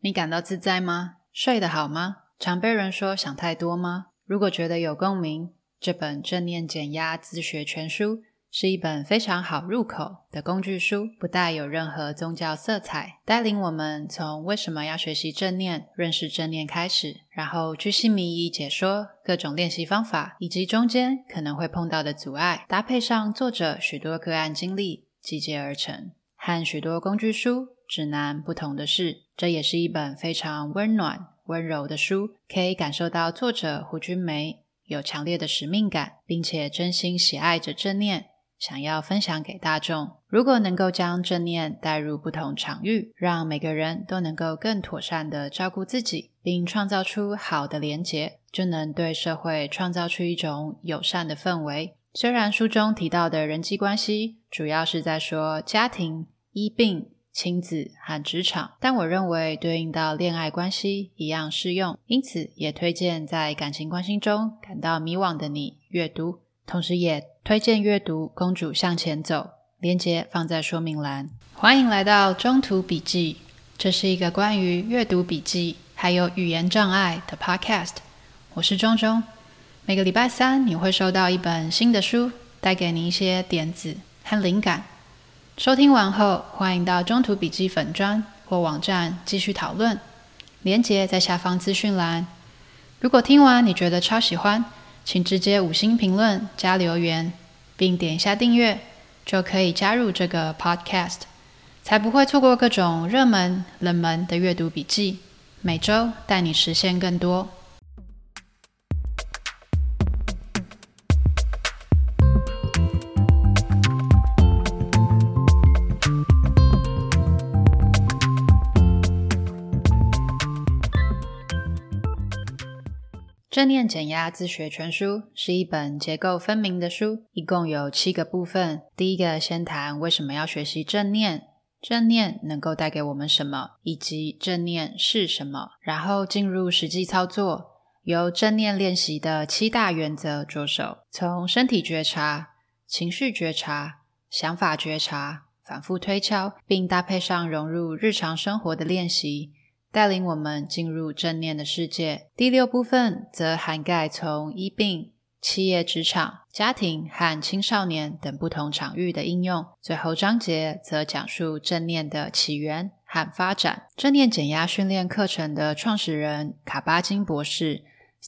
你感到自在吗？睡得好吗？常被人说想太多吗？如果觉得有共鸣，这本《正念减压自学全书》是一本非常好入口的工具书，不带有任何宗教色彩，带领我们从为什么要学习正念、认识正念开始，然后巨细靡遗解说各种练习方法以及中间可能会碰到的阻碍，搭配上作者许多个案经历，集结而成。和许多工具书、指南不同的是，这也是一本非常温暖、温柔的书，可以感受到作者胡君梅有强烈的使命感，并且真心喜爱着正念，想要分享给大众。如果能够将正念带入不同场域，让每个人都能够更妥善地照顾自己，并创造出好的连结，就能对社会创造出一种友善的氛围。虽然书中提到的人际关系主要是在说家庭。医病、亲子和职场，但我认为对应到恋爱关系一样适用，因此也推荐在感情关系中感到迷惘的你阅读，同时也推荐阅读《公主向前走》，连结放在说明栏。欢迎来到中途笔记，这是一个关于阅读笔记还有语言障碍的 podcast。我是中中，每个礼拜三你会收到一本新的书，带给你一些点子和灵感。收听完后，欢迎到中途笔记粉专或网站继续讨论，连结在下方资讯栏。如果听完你觉得超喜欢，请直接五星评论加留言，并点一下订阅，就可以加入这个 podcast，才不会错过各种热门、冷门的阅读笔记。每周带你实现更多。正念减压自学全书是一本结构分明的书，一共有七个部分。第一个先谈为什么要学习正念，正念能够带给我们什么，以及正念是什么。然后进入实际操作，由正念练习的七大原则着手，从身体觉察、情绪觉察、想法觉察，反复推敲，并搭配上融入日常生活的练习。带领我们进入正念的世界。第六部分则涵盖从医病、企业、职场、家庭和青少年等不同场域的应用。最后章节则讲述正念的起源和发展。正念减压训练课程的创始人卡巴金博士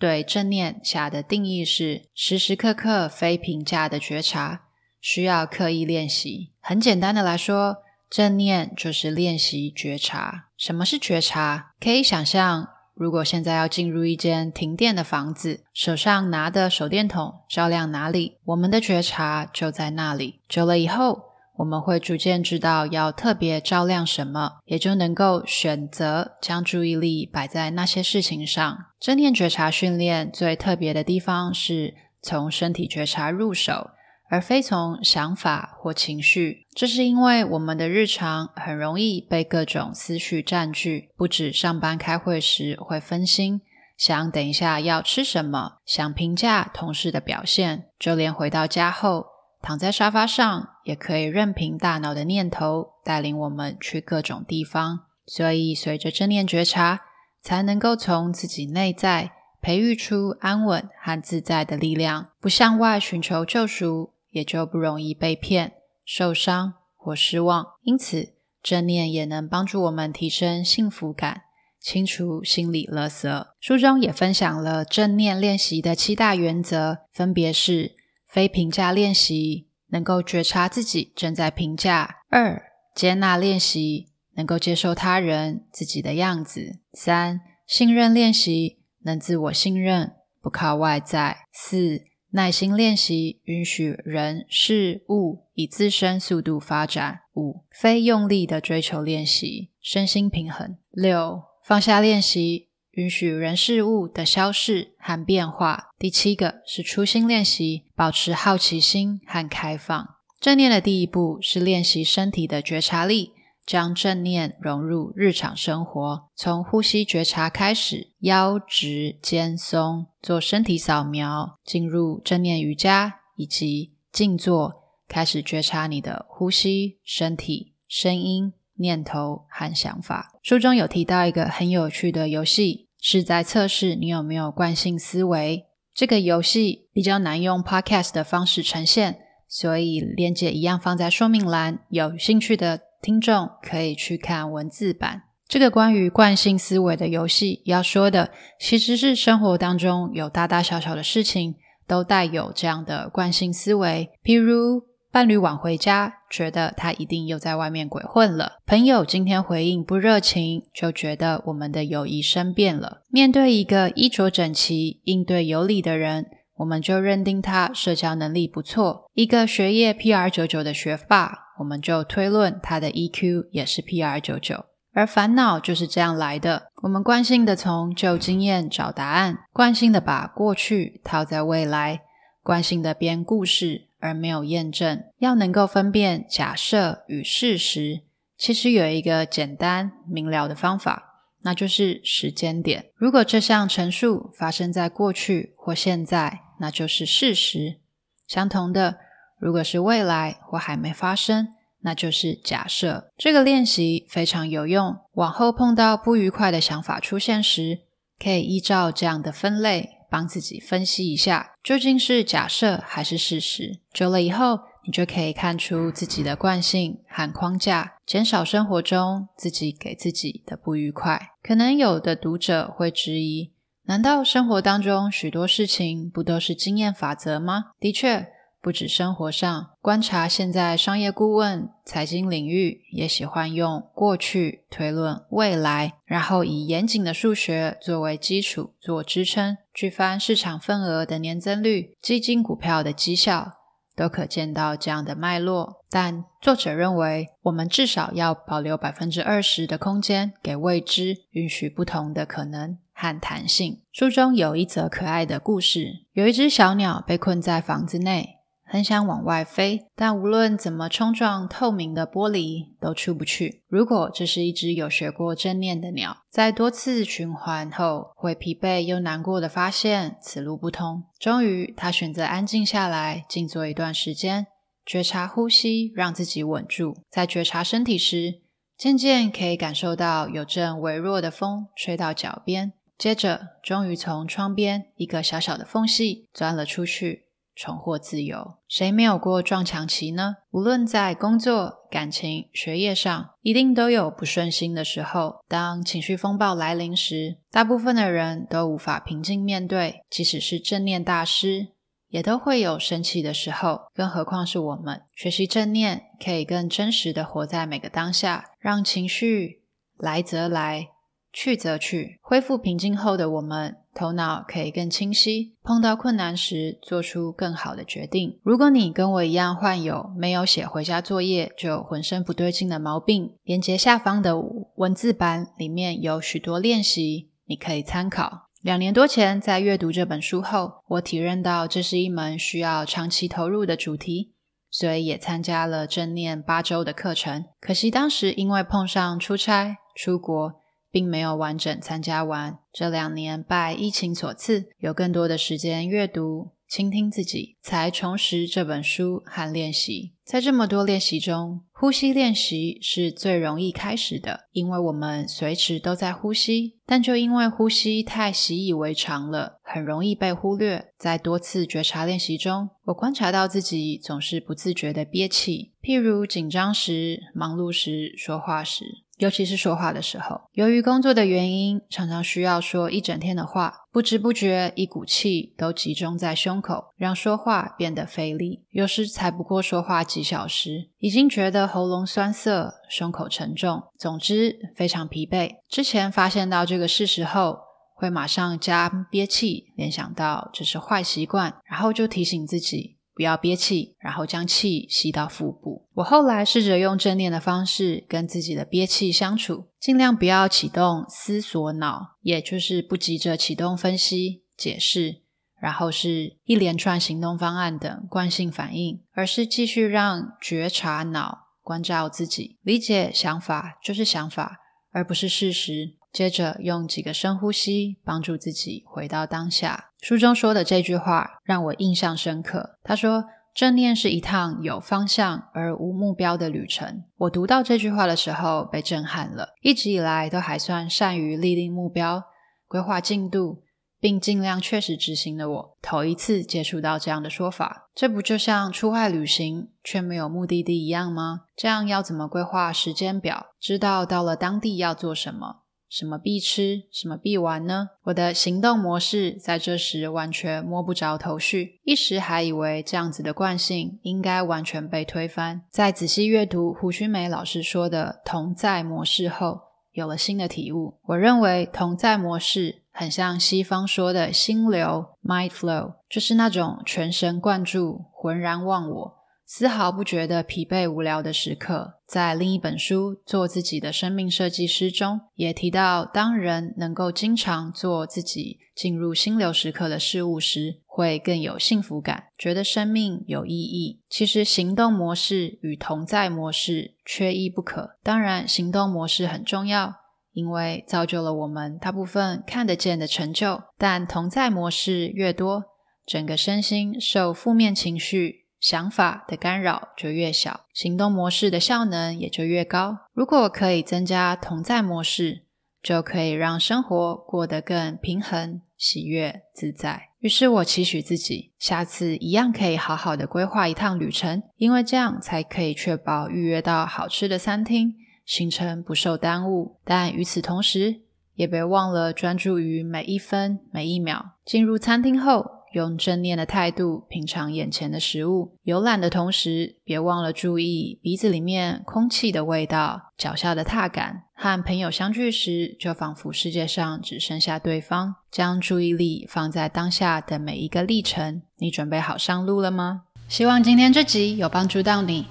对正念下的定义是：时时刻刻非评价的觉察，需要刻意练习。很简单的来说，正念就是练习觉察。什么是觉察？可以想象，如果现在要进入一间停电的房子，手上拿的手电筒照亮哪里，我们的觉察就在那里。久了以后，我们会逐渐知道要特别照亮什么，也就能够选择将注意力摆在那些事情上。正念觉察训练最特别的地方是从身体觉察入手。而非从想法或情绪，这是因为我们的日常很容易被各种思绪占据，不止上班开会时会分心，想等一下要吃什么，想评价同事的表现，就连回到家后躺在沙发上，也可以任凭大脑的念头带领我们去各种地方。所以，随着正念觉察，才能够从自己内在培育出安稳和自在的力量，不向外寻求救赎。也就不容易被骗、受伤或失望。因此，正念也能帮助我们提升幸福感，清除心理垃圾。书中也分享了正念练习的七大原则，分别是：非评价练习，能够觉察自己正在评价；二、接纳练习，能够接受他人、自己的样子；三、信任练习，能自我信任，不靠外在；四、耐心练习，允许人事物以自身速度发展。五、非用力的追求练习，身心平衡。六、放下练习，允许人事物的消逝和变化。第七个是初心练习，保持好奇心和开放。正念的第一步是练习身体的觉察力。将正念融入日常生活，从呼吸觉察开始，腰直肩松，做身体扫描，进入正念瑜伽以及静坐，开始觉察你的呼吸、身体、声音念头和想法。书中有提到一个很有趣的游戏，是在测试你有没有惯性思维。这个游戏比较难用 podcast 的方式呈现，所以链接一样放在说明栏。有兴趣的听众可以去看文字版。这个关于惯性思维的游戏要说的，其实是生活当中有大大小小的事情都带有这样的惯性思维，譬如伴侣晚回家，觉得他一定又在外面鬼混了；朋友今天回应不热情，就觉得我们的友谊生变了。面对一个衣着整齐、应对有礼的人，我们就认定他社交能力不错；一个学业 PR 九九的学霸，我们就推论他的 EQ 也是 PR 九九。而烦恼就是这样来的。我们惯性的从旧经验找答案，惯性的把过去套在未来，惯性的编故事而没有验证。要能够分辨假设与事实，其实有一个简单明了的方法，那就是时间点。如果这项陈述发生在过去或现在，那就是事实。相同的，如果是未来或还没发生，那就是假设。这个练习非常有用，往后碰到不愉快的想法出现时，可以依照这样的分类，帮自己分析一下，究竟是假设还是事实。久了以后，你就可以看出自己的惯性和框架，减少生活中自己给自己的不愉快。可能有的读者会质疑：难道生活当中许多事情不都是经验法则吗？的确。不止生活上，观察现在商业顾问、财经领域也喜欢用过去推论未来，然后以严谨的数学作为基础做支撑，去翻市场份额的年增率、基金股票的绩效，都可见到这样的脉络。但作者认为，我们至少要保留百分之二十的空间给未知，允许不同的可能和弹性。书中有一则可爱的故事，有一只小鸟被困在房子内。很想往外飞，但无论怎么冲撞透明的玻璃，都出不去。如果这是一只有学过正念的鸟，在多次循环后，会疲惫又难过的发现此路不通。终于，它选择安静下来，静坐一段时间，觉察呼吸，让自己稳住。在觉察身体时，渐渐可以感受到有阵微弱的风吹到脚边，接着，终于从窗边一个小小的缝隙钻了出去。重获自由，谁没有过撞墙期呢？无论在工作、感情、学业上，一定都有不顺心的时候。当情绪风暴来临时，大部分的人都无法平静面对，即使是正念大师，也都会有生气的时候。更何况是我们，学习正念，可以更真实的活在每个当下，让情绪来则来，去则去，恢复平静后的我们，头脑可以更清晰，碰到困难时做出更好的决定。如果你跟我一样患有没有写回家作业就浑身不对劲的毛病，连接下方的文字版里面有许多练习，你可以参考。两年多前在阅读这本书后，我体认到这是一门需要长期投入的主题，所以也参加了正念八周的课程。可惜当时因为碰上出差出国。并没有完整参加完。这两年拜疫情所赐，有更多的时间阅读、倾听自己，才重拾这本书和练习。在这么多练习中，呼吸练习是最容易开始的，因为我们随时都在呼吸。但就因为呼吸太习以为常了，很容易被忽略。在多次觉察练习中，我观察到自己总是不自觉地憋气，譬如紧张时、忙碌时、说话时。尤其是说话的时候，由于工作的原因，常常需要说一整天的话，不知不觉一股气都集中在胸口，让说话变得费力。有时才不过说话几小时，已经觉得喉咙酸涩、胸口沉重，总之非常疲惫。之前发现到这个事实后，会马上加憋气联想到这是坏习惯，然后就提醒自己。不要憋气，然后将气吸到腹部。我后来试着用正念的方式跟自己的憋气相处，尽量不要启动思索脑，也就是不急着启动分析、解释，然后是一连串行动方案等惯性反应，而是继续让觉察脑关照自己，理解想法就是想法，而不是事实。接着用几个深呼吸，帮助自己回到当下。书中说的这句话让我印象深刻。他说：“正念是一趟有方向而无目标的旅程。我读到这句话的时候被震撼了。一直以来都还算善于立定目标、规划进度，并尽量确实执行的我，头一次接触到这样的说法。这不就像出外旅行却没有目的地一样吗？这样要怎么规划时间表？知道到了当地要做什么？什么必吃，什么必玩呢？我的行动模式在这时完全摸不着头绪，一时还以为这样子的惯性应该完全被推翻。在仔细阅读胡须梅老师说的同在模式后，有了新的体悟。我认为同在模式很像西方说的心流 （mind flow），就是那种全神贯注、浑然忘我。丝毫不觉得疲惫无聊的时刻，在另一本书《做自己的生命设计师》中，也提到，当人能够经常做自己进入心流时刻的事物时，会更有幸福感，觉得生命有意义。其实，行动模式与同在模式缺一不可。当然，行动模式很重要，因为造就了我们大部分看得见的成就。但同在模式越多，整个身心受负面情绪。想法的干扰就越小，行动模式的效能也就越高。如果可以增加同在模式，就可以让生活过得更平衡、喜悦、自在。于是我期许自己，下次一样可以好好的规划一趟旅程，因为这样才可以确保预约到好吃的餐厅，行程不受耽误。但与此同时，也别忘了专注于每一分每一秒。进入餐厅后，用正念的态度品尝眼前的食物，游览的同时，别忘了注意鼻子里面空气的味道、脚下的踏感。和朋友相聚时，就仿佛世界上只剩下对方，将注意力放在当下的每一个历程。你准备好上路了吗？希望今天这集有帮助到你。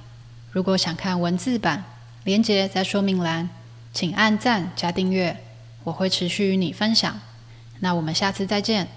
如果想看文字版，连接在说明栏，请按赞加订阅，我会持续与你分享。那我们下次再见。